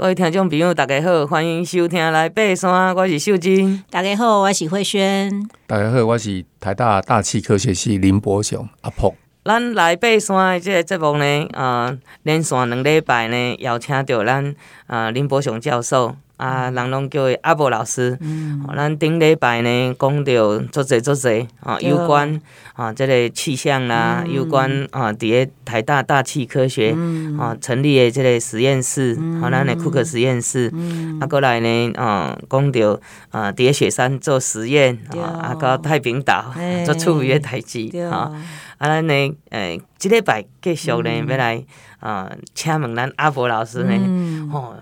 各位听众朋友，大家好，欢迎收听来爬山，我是秀珍。大家好，我是慧萱。大家好，我是台大大气科学系林博雄阿婆。咱来爬山的这个节目呢，呃，连续两礼拜呢，邀请到咱呃林博雄教授。啊，人拢叫伊阿伯老师。嗯，咱顶礼拜呢讲到足侪足侪啊，有关啊，这个气象啦，有关啊，伫个台大大气科学啊成立的即个实验室，啊，咱的库克实验室。啊，过来呢啊，讲到啊，伫个雪山做实验啊，啊，到太平岛 做处理的代志啊。啊，咱呢，诶，即礼拜继续呢要来啊，请问咱阿伯老师呢，吼。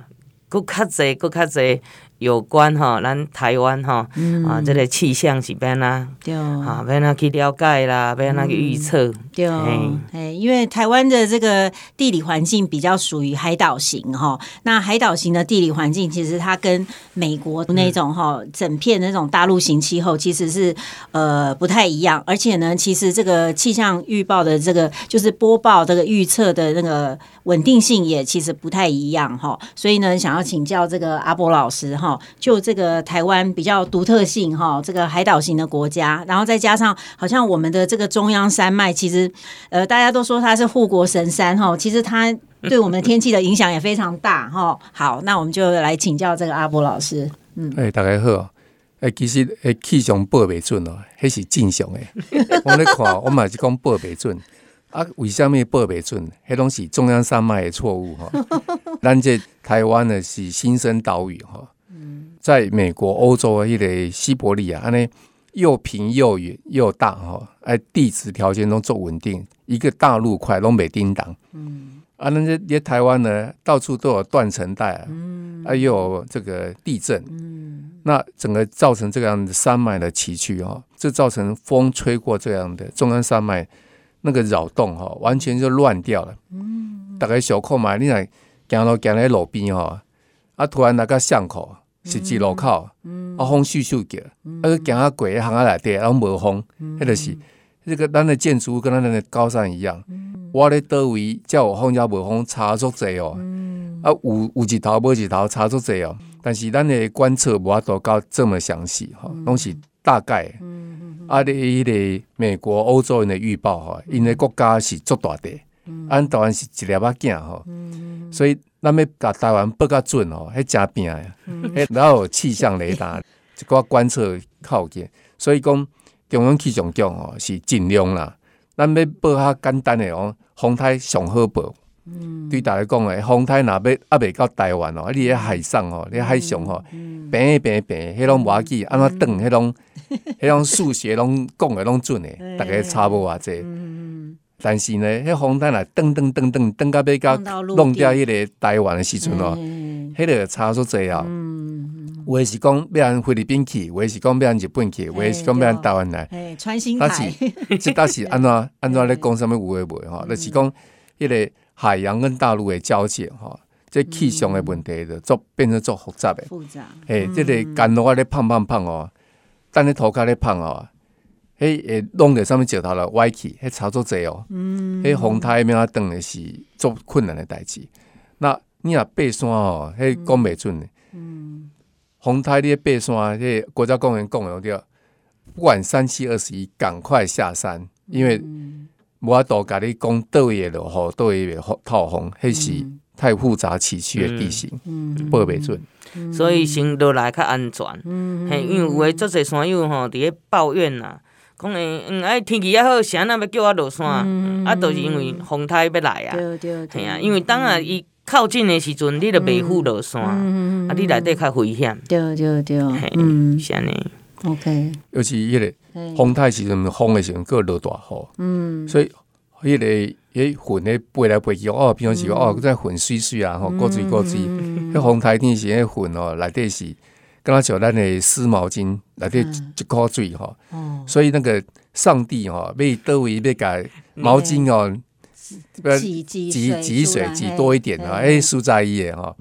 佫较济，佫较济。有关哈，咱台湾哈啊，这个气象是变啦，啊，变哪去了解啦，变哪去预测。对，哎，因为台湾的这个地理环境比较属于海岛型哈，那海岛型的地理环境，其实它跟美国那种哈整片那种大陆型气候其实是呃不太一样，而且呢，其实这个气象预报的这个就是播报这个预测的那个稳定性也其实不太一样哈，所以呢，想要请教这个阿波老师哈。就这个台湾比较独特性哈，这个海岛型的国家，然后再加上好像我们的这个中央山脉，其实呃大家都说它是护国神山哈，其实它对我们天气的影响也非常大哈。好，那我们就来请教这个阿波老师。嗯，哎，大家好。哎，其实哎气象报未准哦，还是正常的。我们看，我们是讲报未准啊？为什么报未准？迄拢是中央山脉的错误哈。咱这台湾呢是新生岛屿哈。在美国、欧洲的迄个西伯利亚，安尼又平又远又大哈，哎，地质条件都足稳定，一个大陆块拢袂叮当。嗯，啊，那这台湾呢，到处都有断层带啊，嗯，啊，又有这个地震，嗯，那整个造成这样的山脉的崎岖哈，这造成风吹过这样的中央山脉那个扰动哈，完全就乱掉了。嗯，大概小看嘛，你来行路行在路边哈，啊，突然那个巷口。十字路口，啊风咻咻叫，啊行啊过，行啊内底，啊无风，迄个是，这个咱的建筑物跟咱的高山一样。我咧倒位，才有风才无风，差足济哦。啊有有一头无一头，差足济哦。但是咱的观测无法度到这么详细，哈，拢是大概。啊，咧迄个美国、欧洲人的预报，吼，因为国家是足大的，咱台湾是一粒仔囝，吼，所以。咱要甲台湾报较准哦，迄真拼诶，迄然后有气象雷达，一寡观测靠近，所以讲中央气象局哦是尽量啦。咱要报较简单诶哦，风台上好报。嗯，对大家讲诶，风台若要压袂到台湾哦，你喺海上哦，你海上哦，平平平，迄拢无要紧，安怎转，迄拢迄种数学拢讲诶拢准诶，大家差无偌济。但是呢，迄风台来噔噔噔噔噔到要到弄掉迄个台湾的时阵哦，迄个差足济啊。有诶是讲要按菲律宾去，有诶是讲要按日本去，有诶是讲要按台湾来。穿心台，这倒是 安怎安怎咧讲什么有诶无吼？就是讲迄个海洋跟大陆的交界吼，这气象的问题就做变成做复杂诶。复杂。个干路啊咧胖胖胖哦，等你涂骹咧胖哦。迄会，弄在上物石头了歪去，迄操作济哦。嗯。迄风台咩啊，等的是足困难的代志。那你若爬山哦，迄讲袂准的。嗯。风台你爬山，迄国家公园讲的对，不管三七二十一，赶快下山，因为无法度甲你讲倒位的落雨，倒位的透风，迄是太复杂崎岖的地形，嗯，报袂准。所以先落来较安全。嗯。嘿，因为有诶足侪山友吼，伫咧抱怨呐。讲诶，嗯，哎，天气也好，谁那要叫我落山？啊，都是因为风台要来啊，嘿啊，因为当啊，伊靠近的时阵，你都袂赴落山，啊，你内底较危险。对对对，嗯，是安尼。OK。尤其迄个风台时阵，风的时阵，阁落大雨。嗯。所以，迄个迄云诶飞来飞去，哦，平常时哦，在云水水啊，吼，过水过水。迄风台天时，迄云哦，内底是。跟他讲，咱的湿毛巾来滴一箍水哈，所以那个上帝哈，为多为要改毛巾哦，挤挤挤水挤多一点啊，哎，输在意的哈，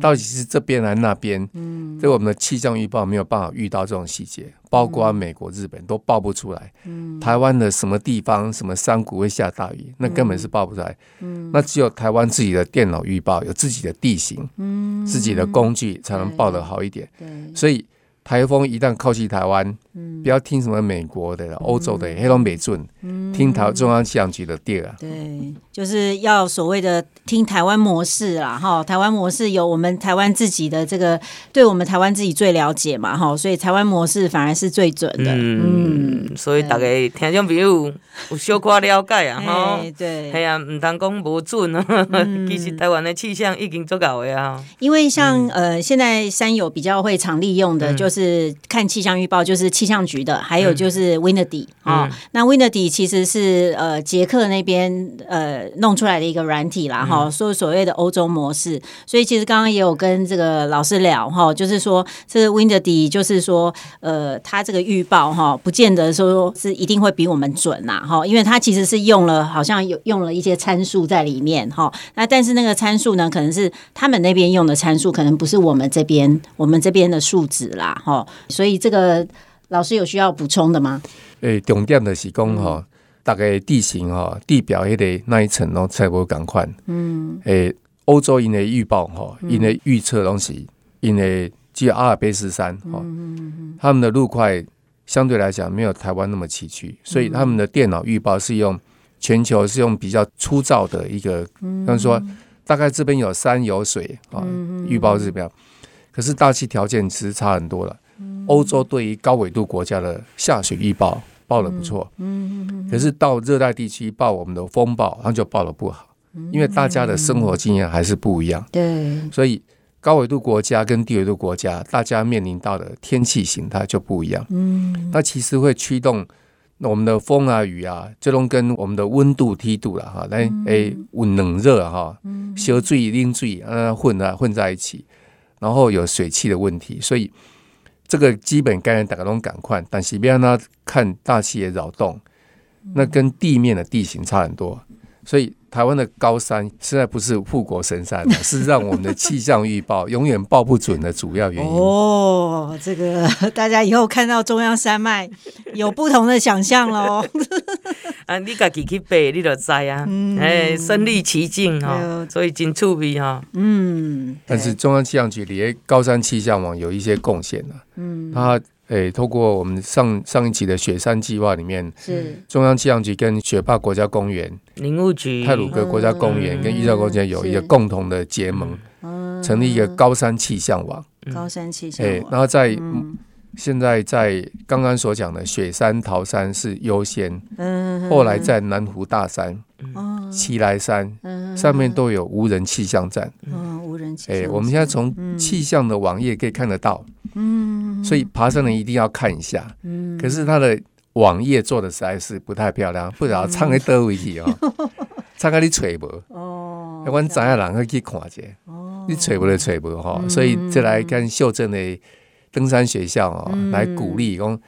到底是这边还是那边？嗯，对我们的气象预报没有办法遇到这种细节，包括美国、日本都报不出来。嗯，台湾的什么地方、什么山谷会下大雨，那根本是报不出来。嗯，那只有台湾自己的电脑预报有自己的地形，嗯，自己的工具才能报得好一点。对，所以。台风一旦靠近台湾，不要听什么美国的、欧洲的，黑龙北准，听台中央气象局的电啊。对，就是要所谓的听台湾模式啦，哈，台湾模式有我们台湾自己的这个，对我们台湾自己最了解嘛，哈，所以台湾模式反而是最准的。嗯，所以大家听众朋友有小可了解啊，哈，对，系啊，唔通讲无准啊，其实台湾的气象已经足够的啊。因为像呃，现在山友比较会常利用的，就是看气象预报，就是气象局的，还有就是 Windy 啊。那 Windy 其实是呃捷克那边呃弄出来的一个软体啦，哈，说所谓的欧洲模式。所以其实刚刚也有跟这个老师聊哈，就是说这个 Windy 就是说呃，它这个预报哈，不见得说是一定会比我们准啦，哈，因为它其实是用了好像有用了一些参数在里面哈。那但是那个参数呢，可能是他们那边用的参数，可能不是我们这边我们这边的数值啦，哈。所以这个老师有需要补充的吗？诶、欸，重点的是讲哈，嗯、大概地形哈、地表迄个那一层拢差不多共款。嗯。诶、欸，欧洲因的预报哈，因的预测东西，因为只有阿尔卑斯山哈，他们的路块相对来讲没有台湾那么崎岖，所以他们的电脑预报是用全球是用比较粗糙的一个，嗯、比如说大概这边有山有水啊，预报是这样。可是大气条件其实差很多了。欧洲对于高纬度国家的下水预报报的不错，可是到热带地区报我们的风暴，它就报的不好，因为大家的生活经验还是不一样。对，所以高纬度国家跟低纬度国家，大家面临到的天气形态就不一样。嗯，那其实会驱动我们的风啊雨啊，这种跟我们的温度梯度了哈，来诶温冷热哈，小水冷水啊混啊混在一起，然后有水汽的问题，所以。这个基本概念大家都赶快，但是别让他看大气的扰动，那跟地面的地形差很多，所以。台湾的高山实在不是护国神山，是让我们的气象预报 永远报不准的主要原因。哦，这个 大家以后看到中央山脉有不同的想象喽。啊，你自己去背，你就知啊。哎，身历其境哈，所以真趣味哈。嗯。但是中央气象局离高山气象网有一些贡献了。嗯。他。诶，透过我们上上一期的雪山计划里面，是中央气象局跟雪霸国家公园、林务局、太鲁阁国家公园跟玉造国家有一个共同的结盟，成立一个高山气象网。高山气象网。诶，然后在现在在刚刚所讲的雪山、桃山是优先，嗯后来在南湖大山、奇来山上面都有无人气象站。嗯，无人气象。诶，我们现在从气象的网页可以看得到。嗯，所以爬山人一定要看一下。嗯，可是他的网页做的实在是不太漂亮，不知道藏在哪位去哦，唱给你揣无。哦，我知影人去看一下。哦，你揣无就揣无哈，所以再来跟秀珍的登山学校哦来鼓励讲。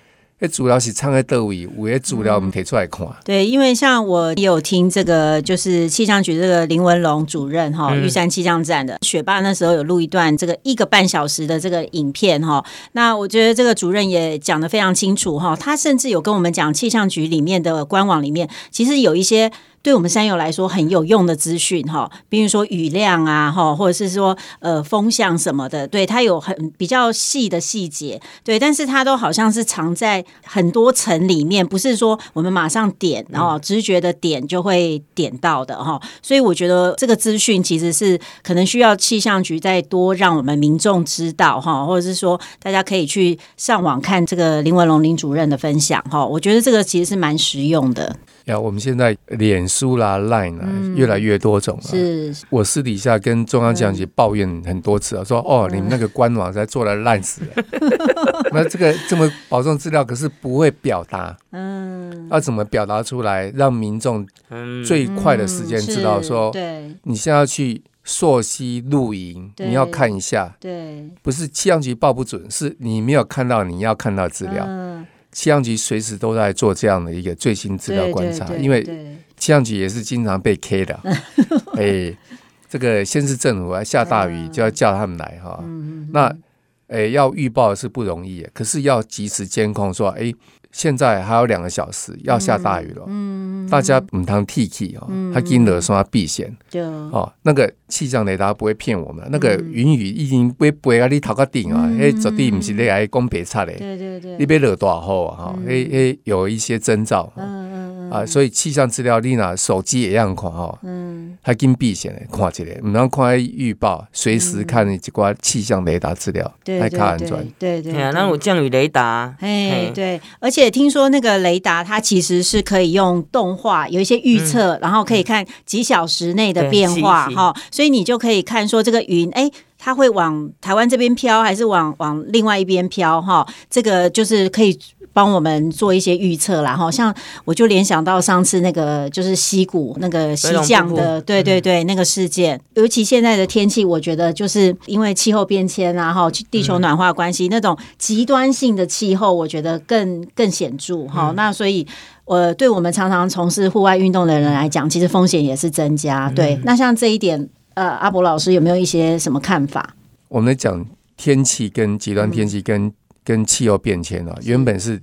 主要是唱在倒位，有诶主要我们提出来看。对，因为像我也有听这个，就是气象局这个林文龙主任哈，玉山气象站的雪霸那时候有录一段这个一个半小时的这个影片哈。那我觉得这个主任也讲得非常清楚哈，他甚至有跟我们讲气象局里面的官网里面，其实有一些。对我们山友来说很有用的资讯哈，比如说雨量啊哈，或者是说呃风向什么的，对，它有很比较细的细节，对，但是它都好像是藏在很多层里面，不是说我们马上点然后直觉的点就会点到的哈，所以我觉得这个资讯其实是可能需要气象局再多让我们民众知道哈，或者是说大家可以去上网看这个林文龙林主任的分享哈，我觉得这个其实是蛮实用的。呀，我们现在脸书啦、Line 啊，越来越多种了。是，我私底下跟中央气象局抱怨很多次啊，说哦，你们那个官网在做的烂死了。那这个这么保证资料，可是不会表达。嗯。要怎么表达出来，让民众最快的时间知道说，对，你现在要去溯溪露营，你要看一下。对。不是气象局报不准，是你没有看到你要看到资料。气象局随时都在做这样的一个最新资料观察，因为气象局也是经常被 K 的，哎，这个先是政府啊下大雨就要叫他们来哈。那哎要预报是不容易，可是要及时监控说诶。现在还有两个小时要下大雨了，嗯，大家唔通铁气哦，他惊得说他避险，哦，那个气象雷达不会骗我们，那个云雨已经不会啊，你头壳顶啊，诶，绝对不是你爱讲白差的，对对对，你别落大雨啊，哈，诶诶，有一些征兆，啊，所以气象资料你拿手机也一样看哈，嗯，还跟避险的看起来，唔通看预报，随时看一挂气象雷达资料，来看安全，对对，那有降雨雷达，哎，对，而且。也听说那个雷达，它其实是可以用动画有一些预测，嗯、然后可以看几小时内的变化哈，所以你就可以看说这个云，哎，它会往台湾这边飘，还是往往另外一边飘哈？这个就是可以。帮我们做一些预测啦，哈，像我就联想到上次那个就是溪谷那个溪降的，对对对，那个事件。尤其现在的天气，我觉得就是因为气候变迁啊，哈，地球暖化关系，那种极端性的气候，我觉得更更显著哈。那所以，呃，对我们常常从事户外运动的人来讲，其实风险也是增加。对，那像这一点，呃，阿博老师有没有一些什么看法？我们讲天气跟极端天气跟。跟气候变迁啊，原本是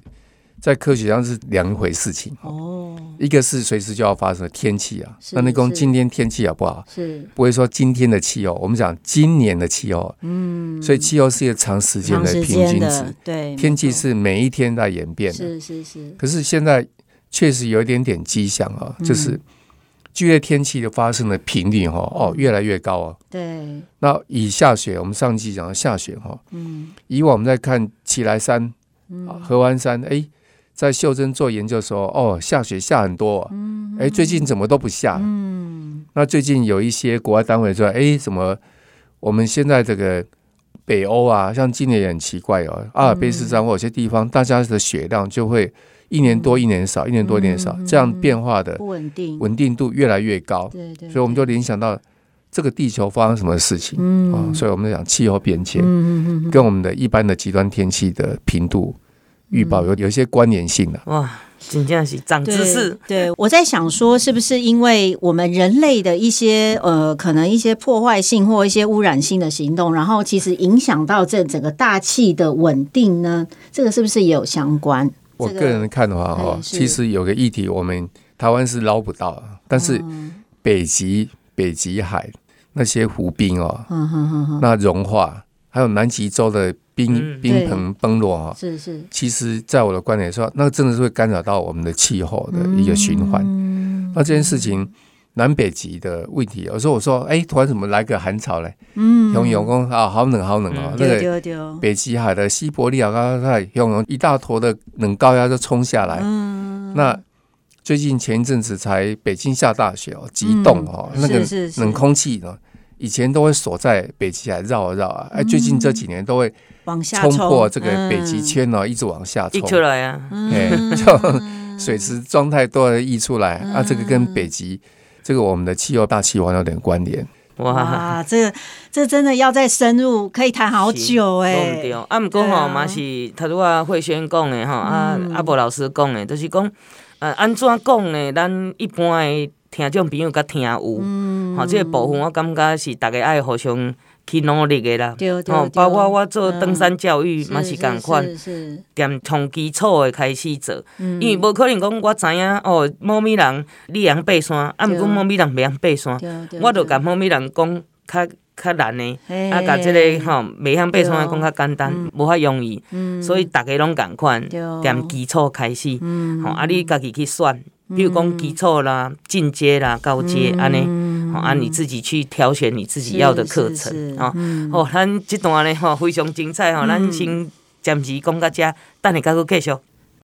在科学上是两回事情哦。一个是随时就要发生的天气啊，那你讲今天天气好不好？是不会说今天的气候，我们讲今年的气候。嗯，所以气候是一个长时间的平均值。对，天气是每一天在演变的。是是是。可是现在确实有一点点迹象啊，就是。剧烈天气的发生的频率哈哦越来越高啊。对。那以下雪，我们上期讲到下雪哈。嗯。以往我们在看奇来山、合欢山，哎，在秀珍做研究的时候，哦，下雪下很多。嗯。哎，最近怎么都不下？嗯。那最近有一些国外单位说，哎，怎么我们现在这个北欧啊，像今年也很奇怪哦，阿尔卑斯山或有些地方，大家的雪量就会。一年多一年少，一年多一年少，这样变化的不稳定，稳定度越来越高。对对，所以我们就联想到这个地球发生什么事情啊？所以我们讲气候变迁，跟我们的一般的极端天气的频度预报有有一些关联性的。哇，真的是长知识。对，我在想说，是不是因为我们人类的一些呃，可能一些破坏性或一些污染性的行动，然后其实影响到这整个大气的稳定呢？这个是不是也有相关？我个人看的话，哈，其实有个议题，我们台湾是捞不到，但是北极、北极海那些湖冰哦，那融化，还有南极洲的冰冰层崩落啊，是是，其实在我的观点说，那真的是会干扰到我们的气候的一个循环。那这件事情。南北极的问题，有时候我说，哎，突然怎么来个寒潮嘞？嗯，用用功啊，好冷好冷哦。那个北极海的西伯利亚高压带，用用一大坨的冷高压就冲下来。嗯，那最近前一阵子才北京下大雪哦，极冻哦，那个冷空气呢，以前都会锁在北极海绕啊绕啊，哎，最近这几年都会往下冲破这个北极圈呢，一直往下冲。出来啊，哎，就水池状态都溢出来啊，这个跟北极。这个我们的气候大气环有点关联哇，这个这真的要再深入，可以谈好久哎。对啊，不过吼嘛是他如果慧轩讲的哈，啊阿博老师讲的，就是讲呃安怎讲呢？咱一般的听众朋友甲听有，嗯好，这个部分我感觉是大家爱互相。去努力的啦，哦，包括我做登山教育嘛是共款，踮从基础的开始做，因为无可能讲我知影哦，某咪人你会爬山，啊，毋过某咪人袂晓爬山，我著甲某咪人讲较较难的，啊，甲即个吼袂晓爬山讲较简单，无遐容易，所以逐个拢共款，踮基础开始，吼，啊，你家己去选，比如讲基础啦、进阶啦、高阶安尼。啊，你自己去挑选你自己要的课程啊！哦，咱这段呢，吼非常精彩吼，咱先暂时讲到这，等下再继续。